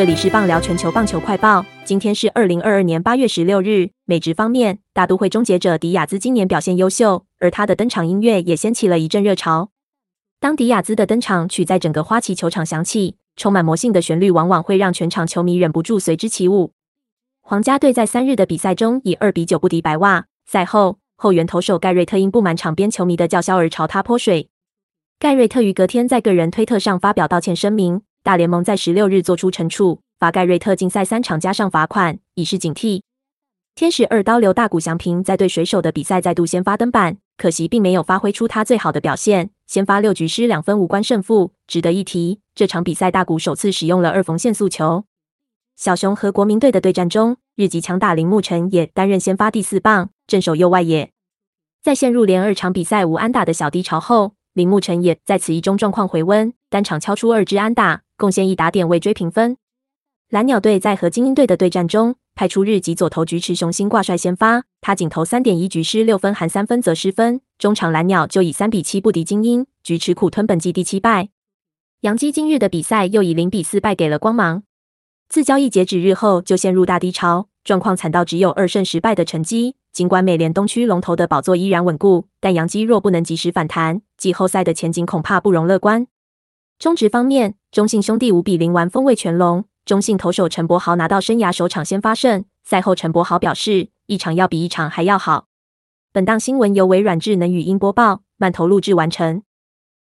这里是棒聊全球棒球快报。今天是二零二二年八月十六日。美职方面，大都会终结者迪亚兹今年表现优秀，而他的登场音乐也掀起了一阵热潮。当迪亚兹的登场曲在整个花旗球场响起，充满魔性的旋律往往会让全场球迷忍不住随之起舞。皇家队在三日的比赛中以二比九不敌白袜。赛后，后援投手盖瑞特因不满场边球迷的叫嚣而朝他泼水。盖瑞特于隔天在个人推特上发表道歉声明。大联盟在十六日做出惩处，罚盖瑞特禁赛三场，加上罚款，以示警惕。天使二刀流大谷翔平在对水手的比赛再度先发登板，可惜并没有发挥出他最好的表现，先发六局失两分，无关胜负。值得一提，这场比赛大谷首次使用了二缝线速球。小熊和国民队的对战中，日籍强打铃木诚也担任先发第四棒，镇守右外野。在陷入连二场比赛无安打的小低潮后，铃木诚也在此一中状况回温，单场敲出二支安打。贡献一打点为追平分。蓝鸟队在和精英队的对战中，派出日籍左投菊池雄心挂帅先发，他仅投三点一局失六分，含三分则失分。中场蓝鸟就以三比七不敌精英，菊池苦吞本季第七败。洋基今日的比赛又以零比四败给了光芒。自交易截止日后就陷入大低潮，状况惨到只有二胜十败的成绩。尽管美联东区龙头的宝座依然稳固，但洋基若不能及时反弹，季后赛的前景恐怕不容乐观。中职方面，中信兄弟五比零完风味全龙。中信投手陈柏豪拿到生涯首场先发胜。赛后，陈柏豪表示，一场要比一场还要好。本档新闻由微软智能语音播报，慢投录制完成。